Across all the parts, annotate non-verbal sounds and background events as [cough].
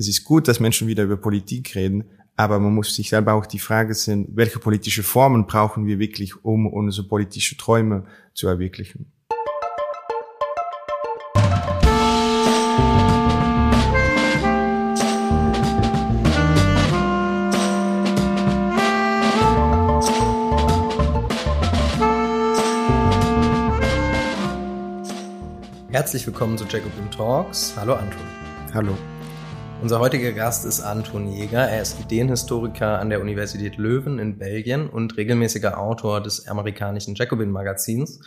es ist gut, dass Menschen wieder über Politik reden, aber man muss sich selber auch die Frage stellen, welche politische Formen brauchen wir wirklich, um unsere politische Träume zu erwirklichen. Herzlich willkommen zu Jacobin Talks. Hallo Anton. Hallo. Unser heutiger Gast ist Anton Jäger. Er ist Ideenhistoriker an der Universität Löwen in Belgien und regelmäßiger Autor des amerikanischen Jacobin Magazins.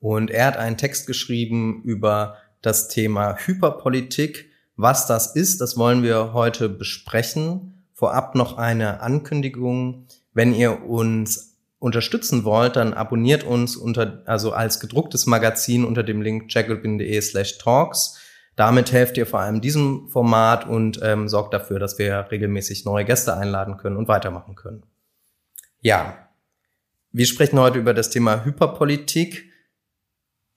Und er hat einen Text geschrieben über das Thema Hyperpolitik. Was das ist, das wollen wir heute besprechen. Vorab noch eine Ankündigung. Wenn ihr uns unterstützen wollt, dann abonniert uns unter, also als gedrucktes Magazin unter dem Link jacobin.de slash talks. Damit helft ihr vor allem diesem Format und ähm, sorgt dafür, dass wir regelmäßig neue Gäste einladen können und weitermachen können. Ja, wir sprechen heute über das Thema Hyperpolitik.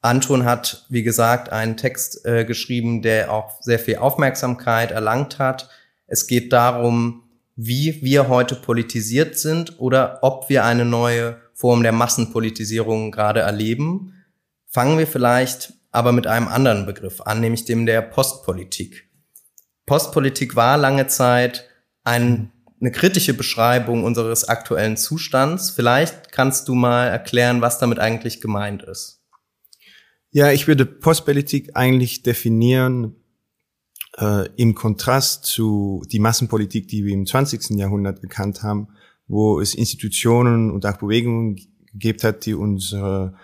Anton hat, wie gesagt, einen Text äh, geschrieben, der auch sehr viel Aufmerksamkeit erlangt hat. Es geht darum, wie wir heute politisiert sind oder ob wir eine neue Form der Massenpolitisierung gerade erleben. Fangen wir vielleicht aber mit einem anderen Begriff an, nämlich dem der Postpolitik. Postpolitik war lange Zeit ein, eine kritische Beschreibung unseres aktuellen Zustands. Vielleicht kannst du mal erklären, was damit eigentlich gemeint ist. Ja, ich würde Postpolitik eigentlich definieren äh, im Kontrast zu die Massenpolitik, die wir im 20. Jahrhundert gekannt haben, wo es Institutionen und auch Bewegungen gegeben hat, die unsere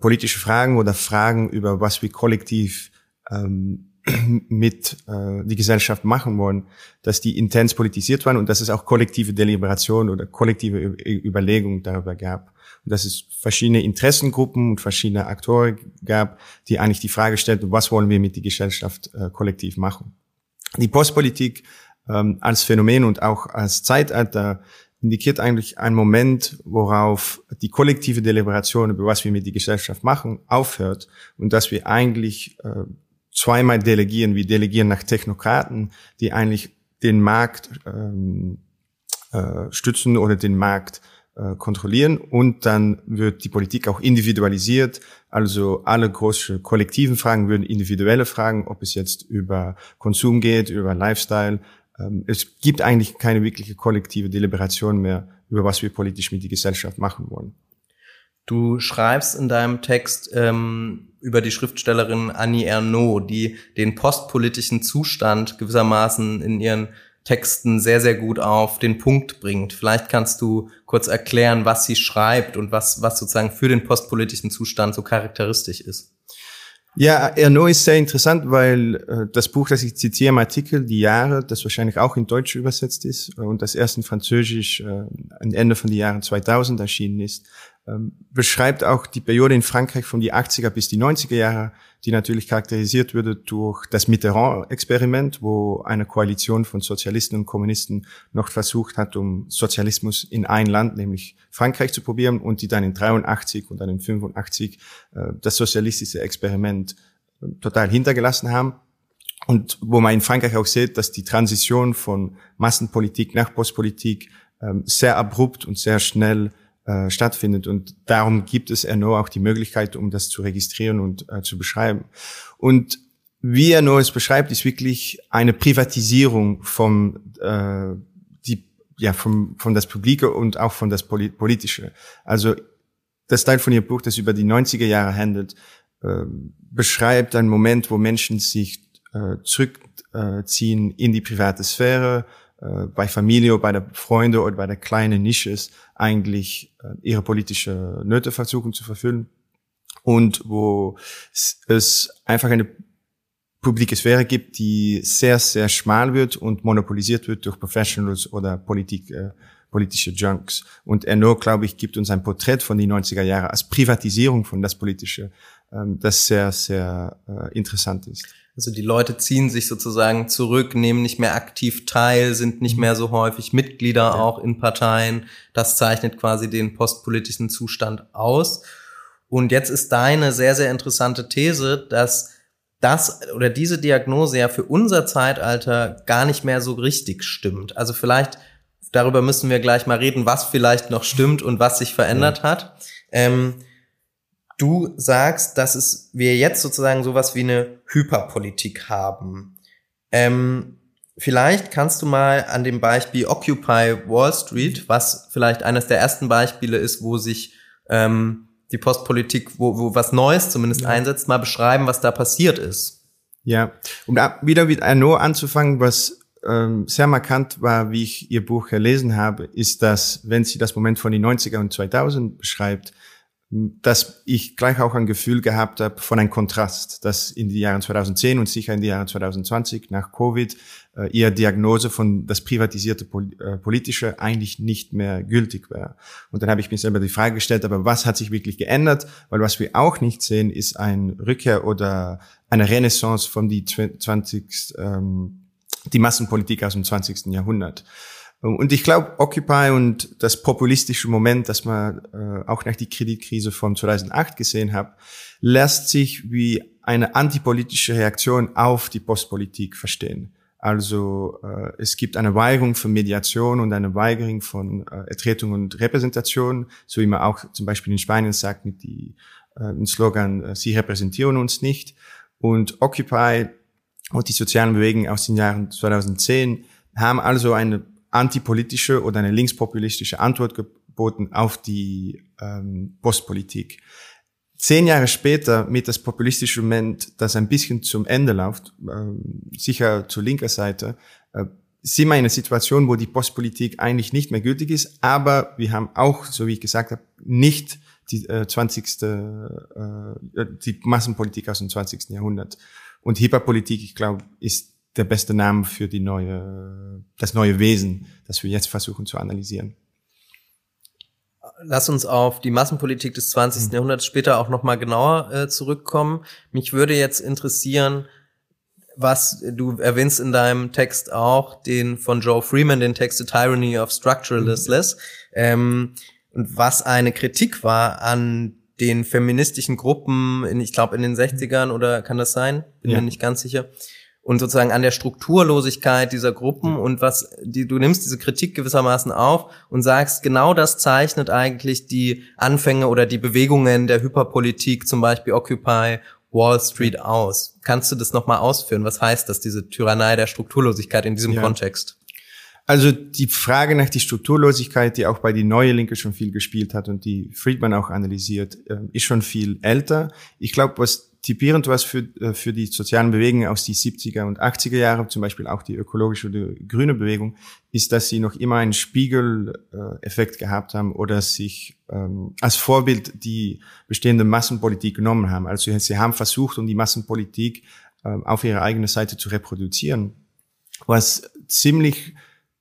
politische Fragen oder Fragen über was wir kollektiv ähm, [clears throat] mit äh, die Gesellschaft machen wollen, dass die intens politisiert waren und dass es auch kollektive Deliberation oder kollektive Überlegungen darüber gab. Und dass es verschiedene Interessengruppen und verschiedene Akteure gab, die eigentlich die Frage stellten, was wollen wir mit der Gesellschaft äh, kollektiv machen. Die Postpolitik ähm, als Phänomen und auch als Zeitalter indikiert eigentlich einen Moment, worauf die kollektive Deliberation über was wir mit der Gesellschaft machen, aufhört und dass wir eigentlich äh, zweimal delegieren. Wir delegieren nach Technokraten, die eigentlich den Markt ähm, äh, stützen oder den Markt äh, kontrollieren und dann wird die Politik auch individualisiert. Also alle großen kollektiven Fragen würden individuelle Fragen, ob es jetzt über Konsum geht, über Lifestyle. Ähm, es gibt eigentlich keine wirkliche kollektive Deliberation mehr, über was wir politisch mit der Gesellschaft machen wollen. Du schreibst in deinem Text ähm, über die Schriftstellerin Annie Ernaux, die den postpolitischen Zustand gewissermaßen in ihren Texten sehr, sehr gut auf den Punkt bringt. Vielleicht kannst du kurz erklären, was sie schreibt und was, was sozusagen für den postpolitischen Zustand so charakteristisch ist. Ja, Erno ist sehr interessant, weil äh, das Buch, das ich zitiere im Artikel, Die Jahre, das wahrscheinlich auch in Deutsch übersetzt ist äh, und das erst in Französisch äh, am Ende von den Jahren 2000 erschienen ist, ähm, beschreibt auch die Periode in Frankreich von die 80er bis die 90er Jahre, die natürlich charakterisiert würde durch das Mitterrand-Experiment, wo eine Koalition von Sozialisten und Kommunisten noch versucht hat, um Sozialismus in ein Land, nämlich Frankreich, zu probieren und die dann in 83 und dann in 85 äh, das sozialistische Experiment äh, total hintergelassen haben. Und wo man in Frankreich auch sieht, dass die Transition von Massenpolitik nach Postpolitik ähm, sehr abrupt und sehr schnell äh, stattfindet. Und darum gibt es Erno auch die Möglichkeit, um das zu registrieren und äh, zu beschreiben. Und wie Erno es beschreibt, ist wirklich eine Privatisierung vom äh, die ja vom von das Publike und auch von das Politische. Also das Teil von ihr Buch, das über die 90er Jahre handelt, äh, beschreibt einen Moment, wo Menschen sich äh, zurückziehen in die private Sphäre, äh, bei Familie, bei der Freunde oder bei der kleinen Nisches eigentlich äh, ihre politische Nöte versuchen zu verfüllen und wo es einfach eine publike Sphäre gibt, die sehr, sehr schmal wird und monopolisiert wird durch Professionals oder Politik, äh, politische Junks. Und Erno, glaube ich, gibt uns ein Porträt von den 90er Jahren als Privatisierung von das Politische, ähm, das sehr, sehr äh, interessant ist. Also die Leute ziehen sich sozusagen zurück, nehmen nicht mehr aktiv teil, sind nicht mhm. mehr so häufig Mitglieder ja. auch in Parteien. Das zeichnet quasi den postpolitischen Zustand aus. Und jetzt ist deine sehr, sehr interessante These, dass das oder diese Diagnose ja für unser Zeitalter gar nicht mehr so richtig stimmt. Also vielleicht darüber müssen wir gleich mal reden, was vielleicht noch stimmt und was sich verändert ja. hat. Ähm, du sagst, dass es wir jetzt sozusagen sowas wie eine Hyperpolitik haben. Ähm, vielleicht kannst du mal an dem Beispiel Occupy Wall Street, was vielleicht eines der ersten Beispiele ist, wo sich ähm, die Postpolitik, wo, wo was Neues zumindest ja. einsetzt, mal beschreiben, was da passiert ist. Ja, um da wieder mit Arnaud anzufangen, was ähm, sehr markant war, wie ich Ihr Buch gelesen habe, ist, dass, wenn sie das Moment von den 90er und 2000 beschreibt, dass ich gleich auch ein Gefühl gehabt habe von einem Kontrast, dass in die Jahren 2010 und sicher in die Jahren 2020 nach Covid äh, ihre Diagnose von das privatisierte Pol äh, Politische eigentlich nicht mehr gültig wäre. Und dann habe ich mir selber die Frage gestellt, aber was hat sich wirklich geändert? Weil was wir auch nicht sehen, ist ein Rückkehr oder eine Renaissance von die 20, ähm, die Massenpolitik aus dem 20. Jahrhundert. Und ich glaube, Occupy und das populistische Moment, das man äh, auch nach die Kreditkrise von 2008 gesehen hat, lässt sich wie eine antipolitische Reaktion auf die Postpolitik verstehen. Also äh, es gibt eine Weigerung von Mediation und eine Weigerung von äh, Ertretung und Repräsentation, so wie man auch zum Beispiel in Spanien sagt mit die, äh, dem Slogan, äh, sie repräsentieren uns nicht. Und Occupy und die sozialen Bewegungen aus den Jahren 2010 haben also eine antipolitische oder eine linkspopulistische Antwort geboten auf die ähm, Postpolitik. Zehn Jahre später mit das populistische Moment, das ein bisschen zum Ende läuft, äh, sicher zur linker Seite, äh, sind wir in einer Situation, wo die Postpolitik eigentlich nicht mehr gültig ist, aber wir haben auch, so wie ich gesagt habe, nicht die äh, 20. Äh, die Massenpolitik aus dem 20. Jahrhundert. Und Hyperpolitik, ich glaube, ist der beste Name für die neue, das neue Wesen, das wir jetzt versuchen zu analysieren. Lass uns auf die Massenpolitik des 20. Mhm. Jahrhunderts später auch nochmal genauer äh, zurückkommen. Mich würde jetzt interessieren, was du erwähnst in deinem Text auch, den von Joe Freeman, den Text The Tyranny of Structuralistless, mhm. ähm, und was eine Kritik war an den feministischen Gruppen, in, ich glaube in den 60ern oder kann das sein? Bin ja. mir nicht ganz sicher und sozusagen an der Strukturlosigkeit dieser Gruppen und was die du nimmst diese Kritik gewissermaßen auf und sagst genau das zeichnet eigentlich die Anfänge oder die Bewegungen der Hyperpolitik zum Beispiel Occupy Wall Street aus. Kannst du das nochmal ausführen? Was heißt das, diese Tyrannei der Strukturlosigkeit in diesem ja. Kontext? Also die Frage nach die Strukturlosigkeit, die auch bei die neue Linke schon viel gespielt hat und die Friedman auch analysiert, ähm, ist schon viel älter. Ich glaube, was typierend was für, äh, für die sozialen Bewegungen aus die 70er und 80er Jahre, zum Beispiel auch die ökologische oder grüne Bewegung, ist, dass sie noch immer einen Spiegeleffekt gehabt haben oder sich ähm, als Vorbild die bestehende Massenpolitik genommen haben. Also sie haben versucht, um die Massenpolitik äh, auf ihre eigene Seite zu reproduzieren. Was ziemlich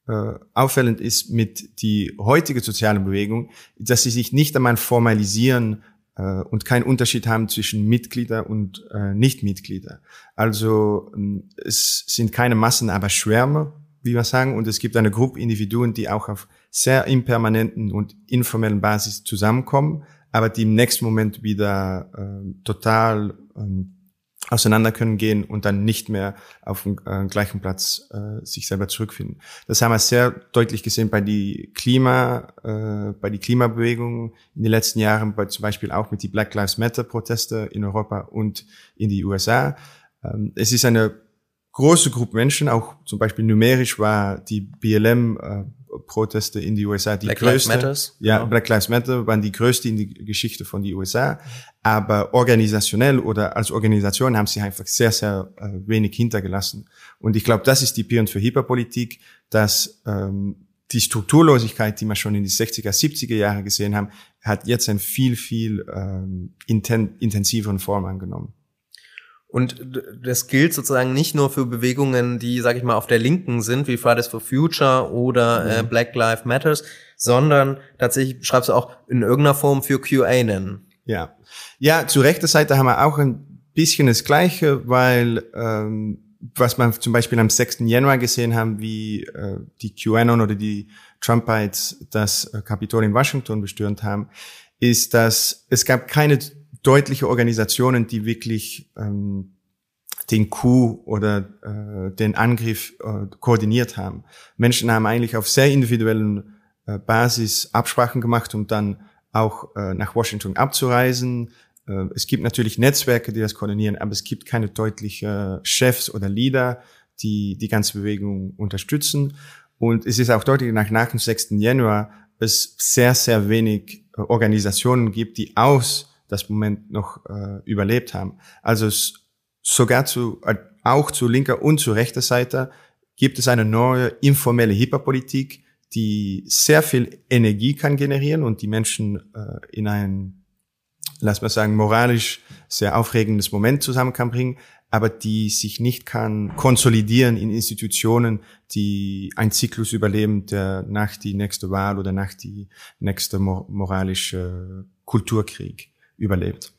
äh, auffällend ist mit die heutige soziale Bewegung, dass sie sich nicht einmal formalisieren und keinen Unterschied haben zwischen Mitglieder und äh, Nichtmitglieder. Also ähm, es sind keine Massen, aber Schwärme, wie wir sagen, und es gibt eine Gruppe Individuen, die auch auf sehr impermanenten und informellen Basis zusammenkommen, aber die im nächsten Moment wieder äh, total ähm, auseinander können gehen und dann nicht mehr auf dem äh, gleichen Platz äh, sich selber zurückfinden. Das haben wir sehr deutlich gesehen bei die Klima, äh, bei die Klimabewegung in den letzten Jahren, bei zum Beispiel auch mit die Black Lives Matter Proteste in Europa und in die USA. Ähm, es ist eine große Gruppe Menschen, auch zum Beispiel numerisch war die BLM äh, Proteste in die USA die Black größte. Lives Matters. Ja. Black Lives Matter waren die größte in die Geschichte von die USA. Aber organisationell oder als Organisation haben sie einfach sehr, sehr äh, wenig hintergelassen. Und ich glaube, das ist die Pirn für Hyperpolitik, dass ähm, die Strukturlosigkeit, die wir schon in die 60er, 70er Jahre gesehen haben, hat jetzt ein viel, viel ähm, inten intensiveren Form angenommen. Und das gilt sozusagen nicht nur für Bewegungen, die, sag ich mal, auf der Linken sind, wie Fridays for Future oder äh, mhm. Black Lives Matters, sondern tatsächlich schreibst du auch in irgendeiner Form für QAnon. Ja, ja, zu rechter Seite haben wir auch ein bisschen das Gleiche, weil ähm, was man zum Beispiel am 6. Januar gesehen haben, wie äh, die QAnon oder die Trumpites das äh, Kapitol in Washington bestürmt haben, ist, dass es gab keine deutliche Organisationen, die wirklich ähm, den Coup oder äh, den Angriff äh, koordiniert haben. Menschen haben eigentlich auf sehr individuellen äh, Basis Absprachen gemacht, um dann auch äh, nach Washington abzureisen. Äh, es gibt natürlich Netzwerke, die das koordinieren, aber es gibt keine deutlichen Chefs oder Leader, die die ganze Bewegung unterstützen. Und es ist auch deutlich nach, nach dem 6. Januar es sehr, sehr wenig äh, Organisationen gibt, die aus das Moment noch äh, überlebt haben. Also sogar zu, äh, auch zu linker und zu rechter Seite gibt es eine neue informelle Hyperpolitik, die sehr viel Energie kann generieren und die Menschen äh, in ein, lass mal sagen, moralisch sehr aufregendes Moment zusammen kann bringen, aber die sich nicht kann konsolidieren in Institutionen, die ein Zyklus überleben, der nach die nächste Wahl oder nach die nächste moralische Kulturkrieg überlebt.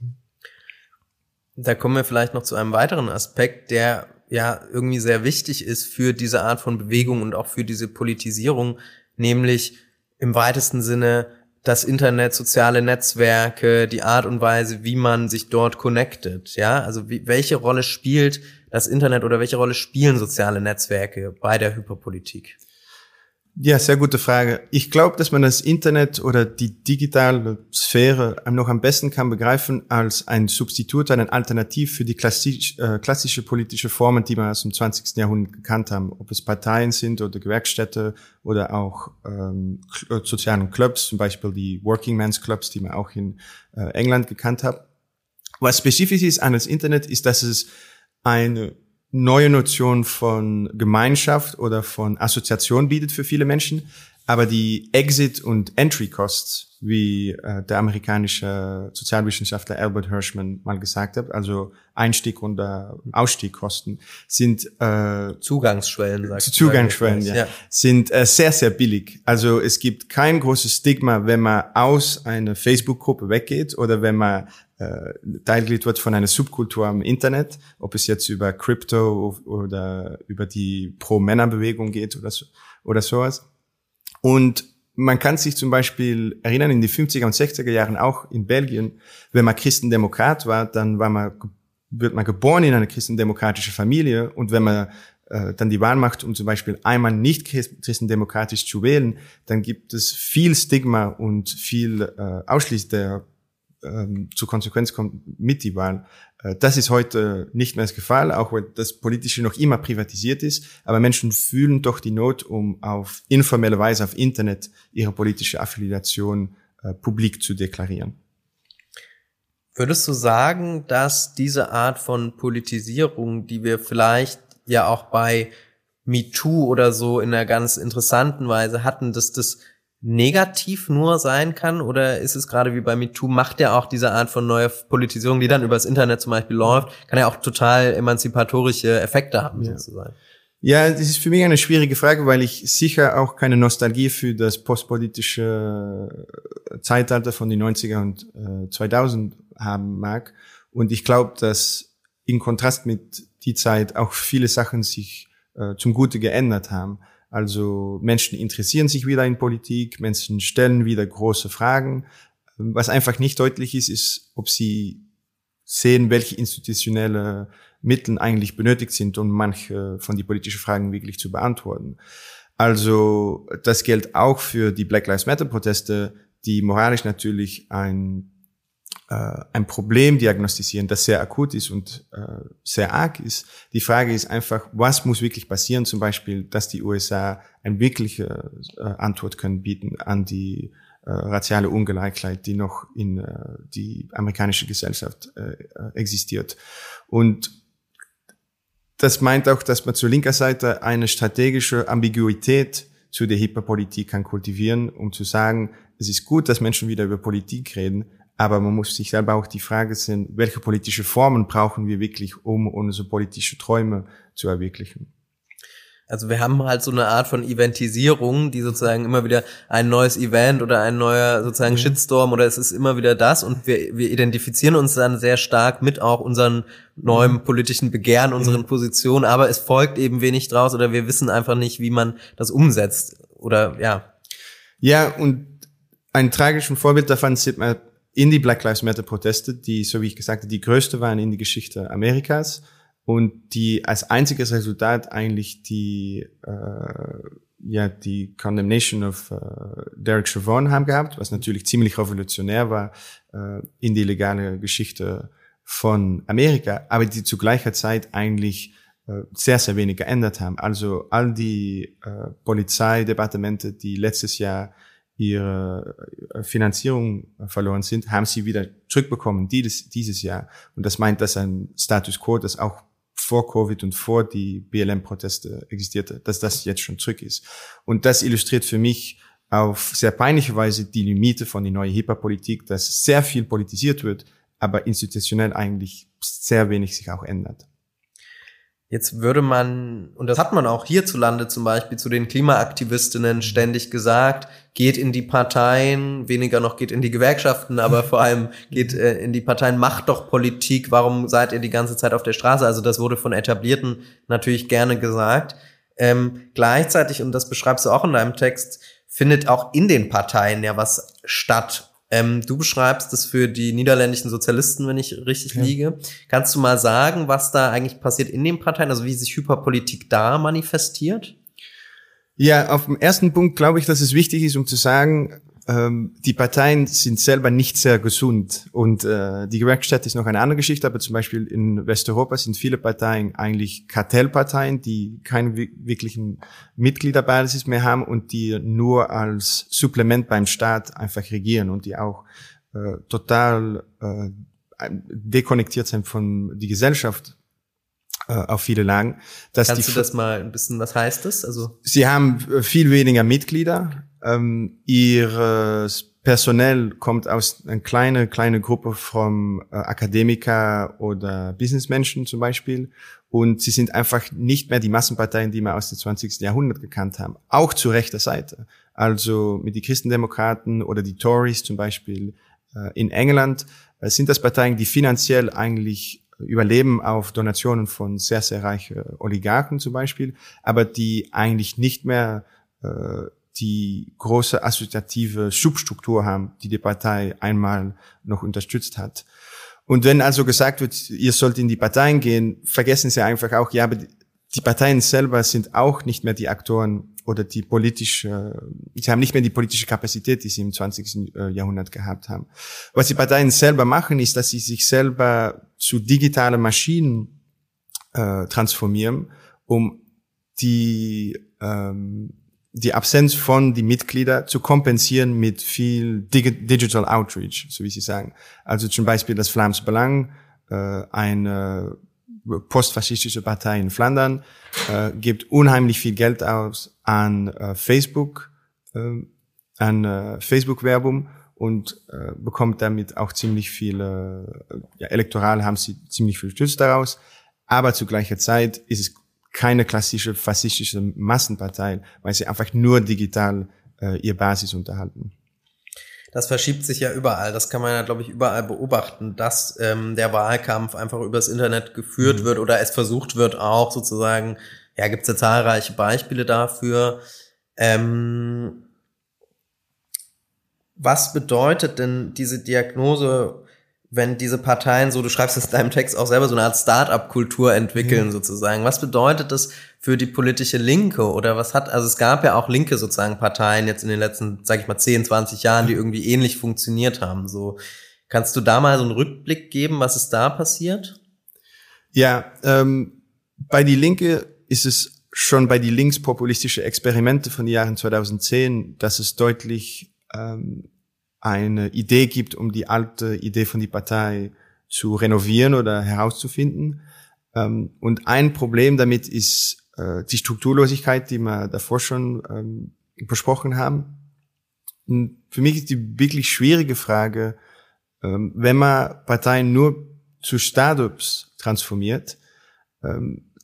Da kommen wir vielleicht noch zu einem weiteren Aspekt, der ja irgendwie sehr wichtig ist für diese Art von Bewegung und auch für diese Politisierung, nämlich im weitesten Sinne das Internet, soziale Netzwerke, die Art und Weise, wie man sich dort connectet, ja, also wie, welche Rolle spielt das Internet oder welche Rolle spielen soziale Netzwerke bei der Hyperpolitik? Ja, sehr gute Frage. Ich glaube, dass man das Internet oder die digitale Sphäre noch am besten kann begreifen als ein Substitut, ein Alternativ für die klassisch, äh, klassische politische Formen, die wir aus dem 20. Jahrhundert gekannt haben. Ob es Parteien sind oder Gewerkstätte oder auch ähm, äh, sozialen Clubs, zum Beispiel die Working Men's Clubs, die man auch in äh, England gekannt hat. Was spezifisch ist an das Internet, ist, dass es eine neue Notion von Gemeinschaft oder von Assoziation bietet für viele Menschen. Aber die Exit- und Entry-Costs, wie äh, der amerikanische Sozialwissenschaftler Albert Hirschman mal gesagt hat, also Einstieg- und äh, Ausstiegkosten, sind äh, Zugangsschwellen, sagt Zugangsschwellen, ja, ja, sind äh, sehr, sehr billig. Also es gibt kein großes Stigma, wenn man aus einer Facebook-Gruppe weggeht oder wenn man äh, Teilglied wird von einer Subkultur am Internet, ob es jetzt über Crypto oder über die Pro-Männer-Bewegung geht oder, so, oder sowas. Und man kann sich zum Beispiel erinnern, in die 50er und 60er Jahren auch in Belgien, wenn man Christendemokrat war, dann war man, wird man geboren in eine christendemokratische Familie und wenn man äh, dann die Wahl macht, um zum Beispiel einmal nicht christendemokratisch zu wählen, dann gibt es viel Stigma und viel äh, Ausschluss der ähm, zur Konsequenz kommt mit die Wahl. Äh, das ist heute nicht mehr das Fall, auch weil das Politische noch immer privatisiert ist. Aber Menschen fühlen doch die Not, um auf informelle Weise auf Internet ihre politische Affiliation äh, publik zu deklarieren. Würdest du sagen, dass diese Art von Politisierung, die wir vielleicht ja auch bei MeToo oder so in einer ganz interessanten Weise hatten, dass das negativ nur sein kann? Oder ist es gerade wie bei MeToo, macht ja auch diese Art von neuer Politisierung, die dann übers Internet zum Beispiel läuft, kann ja auch total emanzipatorische Effekte haben, ja. sozusagen. Ja, das ist für mich eine schwierige Frage, weil ich sicher auch keine Nostalgie für das postpolitische Zeitalter von den 90er und äh, 2000 haben mag. Und ich glaube, dass in Kontrast mit die Zeit auch viele Sachen sich äh, zum Gute geändert haben. Also Menschen interessieren sich wieder in Politik, Menschen stellen wieder große Fragen. Was einfach nicht deutlich ist, ist, ob sie sehen, welche institutionelle Mittel eigentlich benötigt sind, um manche von die politischen Fragen wirklich zu beantworten. Also das gilt auch für die Black Lives Matter Proteste, die moralisch natürlich ein ein Problem diagnostizieren, das sehr akut ist und äh, sehr arg ist. Die Frage ist einfach, was muss wirklich passieren? Zum Beispiel, dass die USA eine wirkliche äh, Antwort können bieten an die äh, raziale Ungleichheit, die noch in äh, die amerikanische Gesellschaft äh, existiert. Und das meint auch, dass man zur linker Seite eine strategische Ambiguität zu der Hyperpolitik kann kultivieren, um zu sagen, es ist gut, dass Menschen wieder über Politik reden, aber man muss sich selber auch die Frage stellen, welche politische Formen brauchen wir wirklich, um unsere politische Träume zu erwirklichen. Also wir haben halt so eine Art von Eventisierung, die sozusagen immer wieder ein neues Event oder ein neuer sozusagen mhm. Shitstorm oder es ist immer wieder das und wir, wir identifizieren uns dann sehr stark mit auch unseren neuen mhm. politischen Begehren, unseren mhm. Positionen, aber es folgt eben wenig draus oder wir wissen einfach nicht, wie man das umsetzt oder ja. Ja, und ein tragisches Vorbild davon sieht man in die Black Lives Matter Proteste, die, so wie ich gesagt habe, die größte waren in die Geschichte Amerikas. und die als einziges Resultat eigentlich die äh, ja die Condemnation of äh, Derek Chauvin haben gehabt, was natürlich ziemlich revolutionär war äh, in die legale Geschichte von Amerika, aber die zu gleicher Zeit eigentlich äh, sehr, sehr wenig geändert haben. Also all die äh, Polizeidepartemente, die letztes Jahr ihre äh, Finanzierung verloren sind, haben sie wieder zurückbekommen dieses, dieses Jahr. Und das meint, dass ein Status quo, das auch vor Covid und vor die BLM-Proteste existierte, dass das jetzt schon zurück ist. Und das illustriert für mich auf sehr peinliche Weise die Limite von der neuen HIPAA-Politik, dass sehr viel politisiert wird, aber institutionell eigentlich sehr wenig sich auch ändert. Jetzt würde man, und das hat man auch hierzulande zum Beispiel zu den Klimaaktivistinnen ständig gesagt, geht in die Parteien, weniger noch geht in die Gewerkschaften, aber vor allem [laughs] geht äh, in die Parteien, macht doch Politik, warum seid ihr die ganze Zeit auf der Straße? Also das wurde von Etablierten natürlich gerne gesagt. Ähm, gleichzeitig, und das beschreibst du auch in deinem Text, findet auch in den Parteien ja was statt ähm, du beschreibst es für die niederländischen Sozialisten, wenn ich richtig ja. liege. Kannst du mal sagen, was da eigentlich passiert in den Parteien, also wie sich Hyperpolitik da manifestiert? Ja, auf dem ersten Punkt glaube ich, dass es wichtig ist, um zu sagen, ähm, die Parteien sind selber nicht sehr gesund und äh, die Gewerkschaft ist noch eine andere Geschichte, aber zum Beispiel in Westeuropa sind viele Parteien eigentlich Kartellparteien, die keine wirklichen Mitgliederbasis mehr haben und die nur als Supplement beim Staat einfach regieren und die auch äh, total äh, dekonnektiert sind von die Gesellschaft äh, auf viele Lagen. Kannst du das mal ein bisschen, was heißt das? Also Sie haben äh, viel weniger Mitglieder, ähm, ihres Personell kommt aus einer kleine kleine Gruppe von äh, Akademiker oder Businessmenschen zum Beispiel und sie sind einfach nicht mehr die Massenparteien, die wir aus dem 20. Jahrhundert gekannt haben, auch zu rechter Seite. Also mit die Christendemokraten oder die Tories zum Beispiel äh, in England äh, sind das Parteien, die finanziell eigentlich überleben auf Donationen von sehr, sehr reichen Oligarchen zum Beispiel, aber die eigentlich nicht mehr äh, die große assoziative Substruktur haben, die die Partei einmal noch unterstützt hat. Und wenn also gesagt wird, ihr sollt in die Parteien gehen, vergessen Sie einfach auch, ja, aber die Parteien selber sind auch nicht mehr die Aktoren oder die politische, sie haben nicht mehr die politische Kapazität, die sie im 20. Äh, Jahrhundert gehabt haben. Was die Parteien selber machen, ist, dass sie sich selber zu digitalen Maschinen äh, transformieren, um die ähm, die Absenz von die Mitglieder zu kompensieren mit viel Digital Outreach, so wie Sie sagen. Also zum Beispiel das Flams Belang, äh, eine postfaschistische Partei in Flandern, äh, gibt unheimlich viel Geld aus an äh, Facebook, an Facebook-Werbung und bekommt damit auch ziemlich viele, ja, elektoral haben sie ziemlich viel Stütz daraus. Aber zu gleicher Zeit ist es keine klassische faschistische Massenpartei, weil sie einfach nur digital äh, ihr Basis unterhalten. Das verschiebt sich ja überall. Das kann man ja, glaube ich, überall beobachten, dass ähm, der Wahlkampf einfach übers Internet geführt mhm. wird oder es versucht wird auch sozusagen. Ja, gibt es ja zahlreiche Beispiele dafür. Ähm, was bedeutet denn diese Diagnose wenn diese Parteien so, du schreibst es in deinem Text auch selber, so eine Art Start-up-Kultur entwickeln mhm. sozusagen. Was bedeutet das für die politische Linke oder was hat, also es gab ja auch linke sozusagen Parteien jetzt in den letzten, sag ich mal, 10, 20 Jahren, die irgendwie ähnlich funktioniert haben. So, kannst du da mal so einen Rückblick geben, was ist da passiert? Ja, ähm, bei die Linke ist es schon bei die linkspopulistische Experimente von den Jahren 2010, dass es deutlich ähm, eine Idee gibt, um die alte Idee von die Partei zu renovieren oder herauszufinden. Ähm, und ein Problem damit ist äh, die Strukturlosigkeit, die wir davor schon ähm, besprochen haben. Und für mich ist die wirklich schwierige Frage, ähm, wenn man Parteien nur zu Startups transformiert,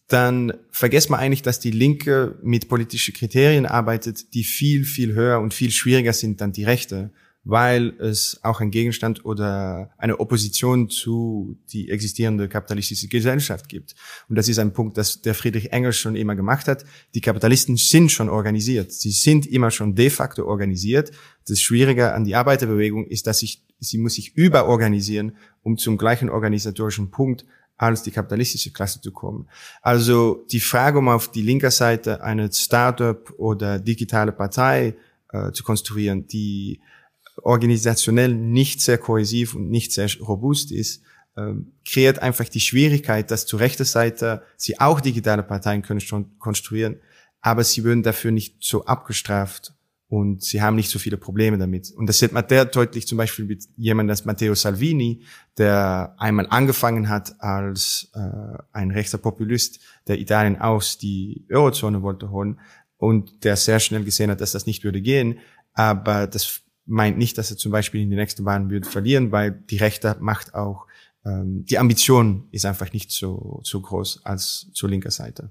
dann vergisst man eigentlich, dass die Linke mit politischen Kriterien arbeitet, die viel, viel höher und viel schwieriger sind dann die Rechte weil es auch ein Gegenstand oder eine Opposition zu die existierende kapitalistische Gesellschaft gibt. Und das ist ein Punkt, das der Friedrich Engels schon immer gemacht hat. Die Kapitalisten sind schon organisiert. Sie sind immer schon de facto organisiert. Das Schwierige an die Arbeiterbewegung ist, dass sich, sie muss sich überorganisieren, um zum gleichen organisatorischen Punkt als die kapitalistische Klasse zu kommen. Also die Frage, um auf die linker Seite eine Startup oder digitale Partei äh, zu konstruieren, die organisationell nicht sehr kohäsiv und nicht sehr robust ist, ähm, kreiert einfach die Schwierigkeit, dass zu rechter Seite sie auch digitale Parteien können schon konstruieren, aber sie würden dafür nicht so abgestraft und sie haben nicht so viele Probleme damit. Und das sieht man sehr deutlich zum Beispiel mit jemandem, das Matteo Salvini, der einmal angefangen hat als äh, ein rechter Populist, der Italien aus die Eurozone wollte holen und der sehr schnell gesehen hat, dass das nicht würde gehen. Aber das meint nicht, dass er zum Beispiel in die nächste Bahn würde verlieren, weil die Rechte macht auch, ähm, die Ambition ist einfach nicht so, so groß als zur linker Seite.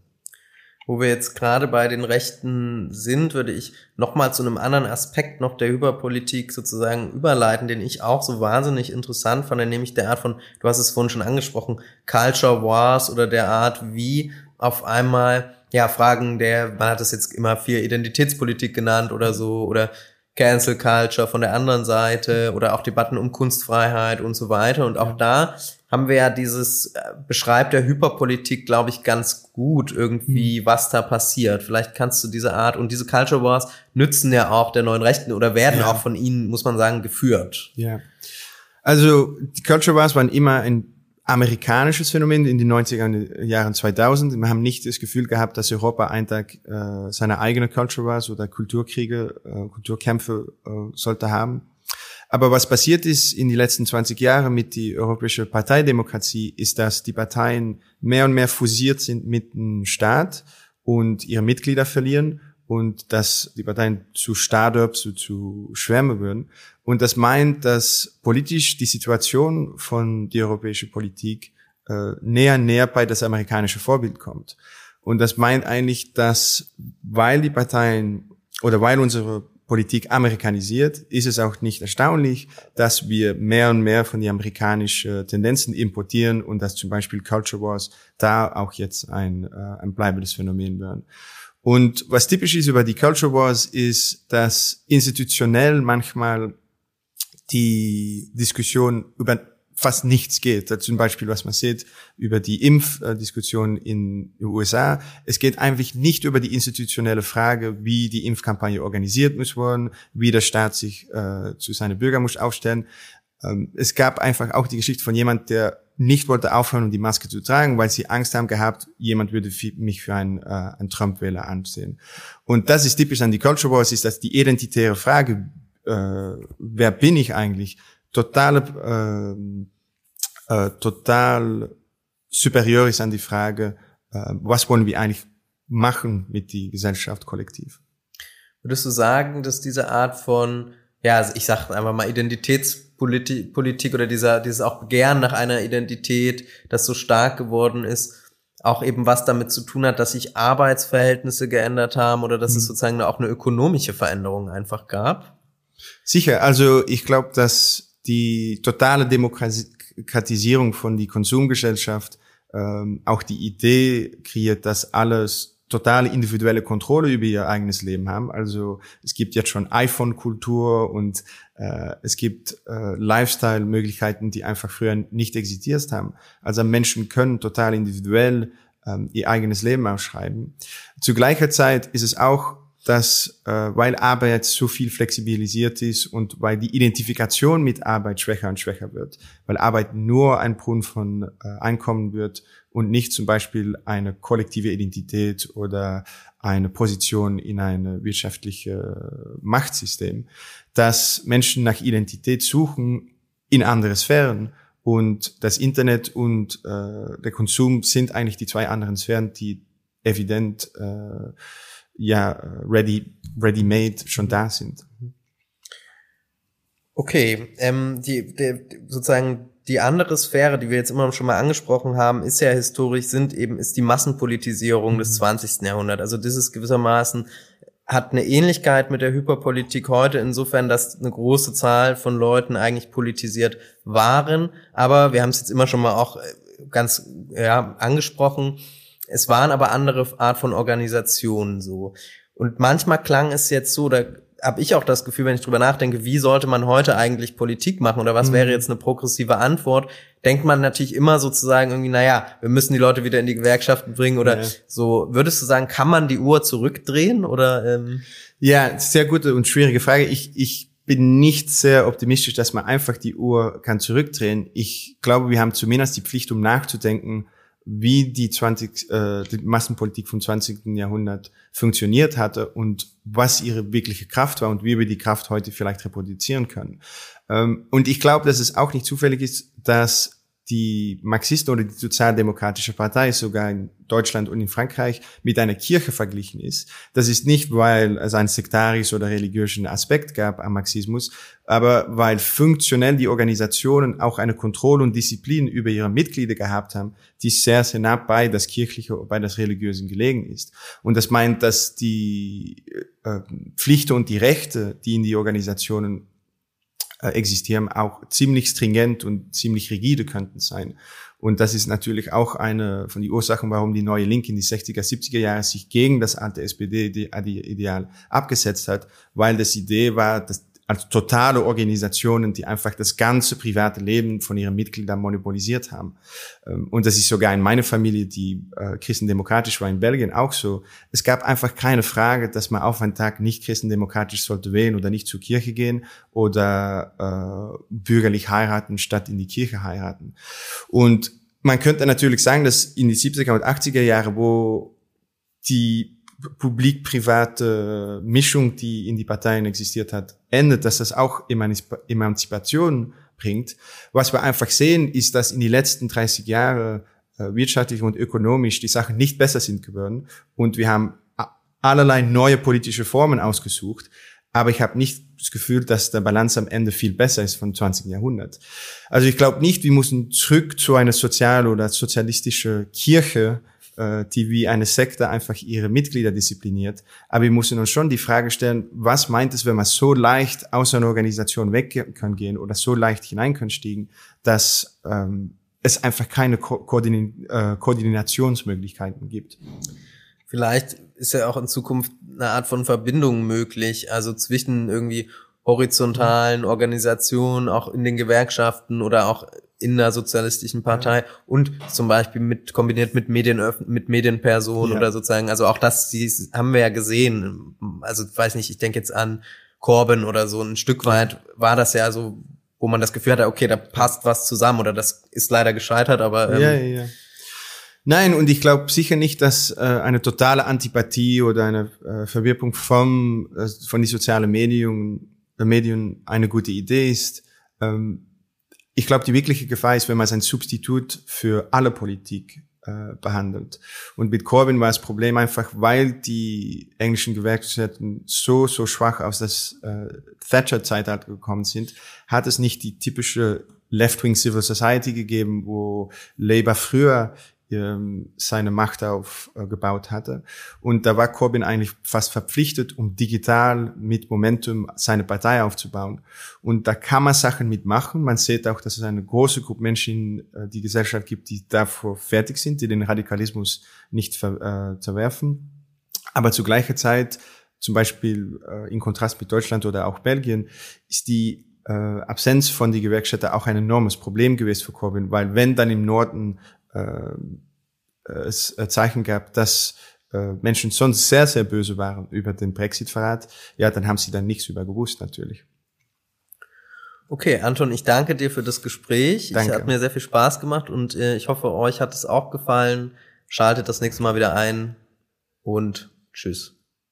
Wo wir jetzt gerade bei den Rechten sind, würde ich nochmal zu einem anderen Aspekt noch der Hyperpolitik sozusagen überleiten, den ich auch so wahnsinnig interessant fand, nämlich der Art von, du hast es vorhin schon angesprochen, Culture Wars oder der Art, wie auf einmal, ja, Fragen der, man hat das jetzt immer viel Identitätspolitik genannt oder so, oder Cancel Culture von der anderen Seite oder auch Debatten um Kunstfreiheit und so weiter. Und auch da haben wir ja dieses, äh, beschreibt der Hyperpolitik, glaube ich, ganz gut irgendwie, mhm. was da passiert. Vielleicht kannst du diese Art und diese Culture Wars nützen ja auch der neuen Rechten oder werden ja. auch von ihnen, muss man sagen, geführt. Ja. Also die Culture Wars waren immer ein amerikanisches Phänomen in den 90er Jahren 2000. Wir haben nicht das Gefühl gehabt, dass Europa einen Tag äh, seine eigene Culture Wars oder Kulturkriege, äh, Kulturkämpfe äh, sollte haben. Aber was passiert ist in den letzten 20 Jahren mit die europäische Parteidemokratie, ist, dass die Parteien mehr und mehr fusiert sind mit dem Staat und ihre Mitglieder verlieren und dass die Parteien zu Startups, zu, zu Schwärme würden. Und das meint, dass politisch die Situation von der europäischen Politik äh, näher, näher bei das amerikanische Vorbild kommt. Und das meint eigentlich, dass weil die Parteien oder weil unsere Politik amerikanisiert, ist es auch nicht erstaunlich, dass wir mehr und mehr von den amerikanischen Tendenzen importieren und dass zum Beispiel Culture Wars da auch jetzt ein, äh, ein bleibendes Phänomen werden. Und was typisch ist über die Culture Wars ist, dass institutionell manchmal die Diskussion über fast nichts geht. Zum Beispiel, was man sieht über die Impfdiskussion in den USA. Es geht einfach nicht über die institutionelle Frage, wie die Impfkampagne organisiert muss werden, wie der Staat sich äh, zu seinen Bürgern muss aufstellen. Ähm, es gab einfach auch die Geschichte von jemand, der nicht wollte aufhören, um die Maske zu tragen, weil sie Angst haben gehabt, jemand würde mich für einen, äh, einen Trump-Wähler ansehen. Und das ist typisch an die Culture Wars, ist, dass die identitäre Frage, äh, wer bin ich eigentlich, total, äh, äh, total superior ist an die Frage, äh, was wollen wir eigentlich machen mit die Gesellschaft kollektiv. Würdest du sagen, dass diese Art von, ja, ich sag einfach mal Identitätspolitik Politik oder dieser, dieses auch Begehren nach einer Identität, das so stark geworden ist, auch eben was damit zu tun hat, dass sich Arbeitsverhältnisse geändert haben oder dass mhm. es sozusagen auch eine ökonomische Veränderung einfach gab? Sicher, also ich glaube, dass die totale Demokratisierung von die Konsumgesellschaft ähm, auch die Idee kreiert, dass alles totale individuelle Kontrolle über ihr eigenes Leben haben. Also es gibt jetzt schon iPhone-Kultur und äh, es gibt äh, Lifestyle-Möglichkeiten, die einfach früher nicht existiert haben. Also Menschen können total individuell ähm, ihr eigenes Leben ausschreiben. Zu gleicher Zeit ist es auch dass äh, weil Arbeit so viel flexibilisiert ist und weil die Identifikation mit Arbeit schwächer und schwächer wird, weil Arbeit nur ein Brunnen von äh, Einkommen wird und nicht zum Beispiel eine kollektive Identität oder eine Position in eine wirtschaftliche Machtsystem, dass Menschen nach Identität suchen in andere Sphären und das Internet und äh, der Konsum sind eigentlich die zwei anderen Sphären, die evident äh, ja ready, ready made schon da sind. Okay, ähm, die, die, sozusagen die andere Sphäre, die wir jetzt immer schon mal angesprochen haben, ist ja historisch, sind eben, ist die Massenpolitisierung mhm. des 20. Jahrhunderts. Also das ist gewissermaßen hat eine Ähnlichkeit mit der Hyperpolitik heute insofern, dass eine große Zahl von Leuten eigentlich politisiert waren. Aber wir haben es jetzt immer schon mal auch äh, ganz ja, angesprochen. Es waren aber andere Art von Organisationen so. Und manchmal klang es jetzt so, da habe ich auch das Gefühl, wenn ich drüber nachdenke, wie sollte man heute eigentlich Politik machen oder was mhm. wäre jetzt eine progressive Antwort, denkt man natürlich immer sozusagen irgendwie, naja, wir müssen die Leute wieder in die Gewerkschaften bringen oder ja. so. Würdest du sagen, kann man die Uhr zurückdrehen oder? Ähm ja, sehr gute und schwierige Frage. Ich, ich bin nicht sehr optimistisch, dass man einfach die Uhr kann zurückdrehen. Ich glaube, wir haben zumindest die Pflicht, um nachzudenken, wie die 20, äh, die Massenpolitik vom 20. Jahrhundert funktioniert hatte und was ihre wirkliche Kraft war und wie wir die Kraft heute vielleicht reproduzieren können. Ähm, und ich glaube, dass es auch nicht zufällig ist, dass die Marxisten oder die Sozialdemokratische Partei sogar in Deutschland und in Frankreich mit einer Kirche verglichen ist. Das ist nicht, weil es einen sektarischen oder religiösen Aspekt gab am Marxismus, aber weil funktionell die Organisationen auch eine Kontrolle und Disziplin über ihre Mitglieder gehabt haben, die sehr, sehr nah bei das Kirchliche, bei das Religiösen gelegen ist. Und das meint, dass die äh, Pflichten und die Rechte, die in die Organisationen existieren, auch ziemlich stringent und ziemlich rigide könnten sein. Und das ist natürlich auch eine von den Ursachen, warum die neue Linke in die 60er, 70er Jahre sich gegen das alte SPD-Ideal abgesetzt hat, weil das Idee war, dass als totale Organisationen, die einfach das ganze private Leben von ihren Mitgliedern monopolisiert haben. Ähm, und das ist sogar in meiner Familie, die äh, christendemokratisch war, in Belgien auch so. Es gab einfach keine Frage, dass man auf einen Tag nicht christendemokratisch sollte wählen oder nicht zur Kirche gehen oder äh, bürgerlich heiraten statt in die Kirche heiraten. Und man könnte natürlich sagen, dass in die 70er und 80er Jahre, wo die publik-private Mischung, die in die Parteien existiert hat, endet, dass das auch Emanzipation bringt. Was wir einfach sehen, ist, dass in die letzten 30 Jahre äh, wirtschaftlich und ökonomisch die Sachen nicht besser sind geworden und wir haben allerlei neue politische Formen ausgesucht, aber ich habe nicht das Gefühl, dass der Balance am Ende viel besser ist vom 20. Jahrhundert. Also ich glaube nicht, wir müssen zurück zu einer sozial- oder sozialistische Kirche, äh, die wie eine Sekte einfach ihre Mitglieder diszipliniert. Aber wir müssen uns schon die Frage stellen, was meint es, wenn man so leicht aus einer Organisation weg kann gehen oder so leicht hinein kann stiegen, dass ähm, es einfach keine Ko Koordin äh, Koordinationsmöglichkeiten gibt. Vielleicht ist ja auch in Zukunft eine Art von Verbindung möglich, also zwischen irgendwie horizontalen Organisationen, auch in den Gewerkschaften oder auch in der sozialistischen Partei und zum Beispiel mit kombiniert mit Medien mit Medienpersonen ja. oder sozusagen also auch das die haben wir ja gesehen also weiß nicht ich denke jetzt an Corbyn oder so ein Stück weit war das ja so wo man das Gefühl hatte okay da passt was zusammen oder das ist leider gescheitert aber ähm, ja, ja, ja. Nein, und ich glaube sicher nicht, dass äh, eine totale Antipathie oder eine äh, Verwirkung vom, äh, von die sozialen Medien, Medien eine gute Idee ist. Ähm, ich glaube, die wirkliche Gefahr ist, wenn man sein Substitut für alle Politik äh, behandelt. Und mit Corbyn war das Problem einfach, weil die englischen Gewerkschaften so, so schwach aus das äh, Thatcher-Zeitalter gekommen sind, hat es nicht die typische Left-Wing Civil Society gegeben, wo Labour früher seine Macht aufgebaut hatte. Und da war Corbyn eigentlich fast verpflichtet, um digital mit Momentum seine Partei aufzubauen. Und da kann man Sachen mitmachen. Man sieht auch, dass es eine große Gruppe Menschen in äh, die Gesellschaft gibt, die davor fertig sind, die den Radikalismus nicht ver, äh, zerwerfen. Aber zu gleicher Zeit, zum Beispiel äh, in Kontrast mit Deutschland oder auch Belgien, ist die äh, Absenz von die Gewerkschaften auch ein enormes Problem gewesen für Corbyn, weil wenn dann im Norden äh, es äh, Zeichen gab, dass äh, Menschen sonst sehr, sehr böse waren über den Brexit-Verrat, ja, dann haben sie dann nichts über gewusst, natürlich. Okay, Anton, ich danke dir für das Gespräch. Danke. Es hat mir sehr viel Spaß gemacht und äh, ich hoffe, euch hat es auch gefallen. Schaltet das nächste Mal wieder ein und tschüss.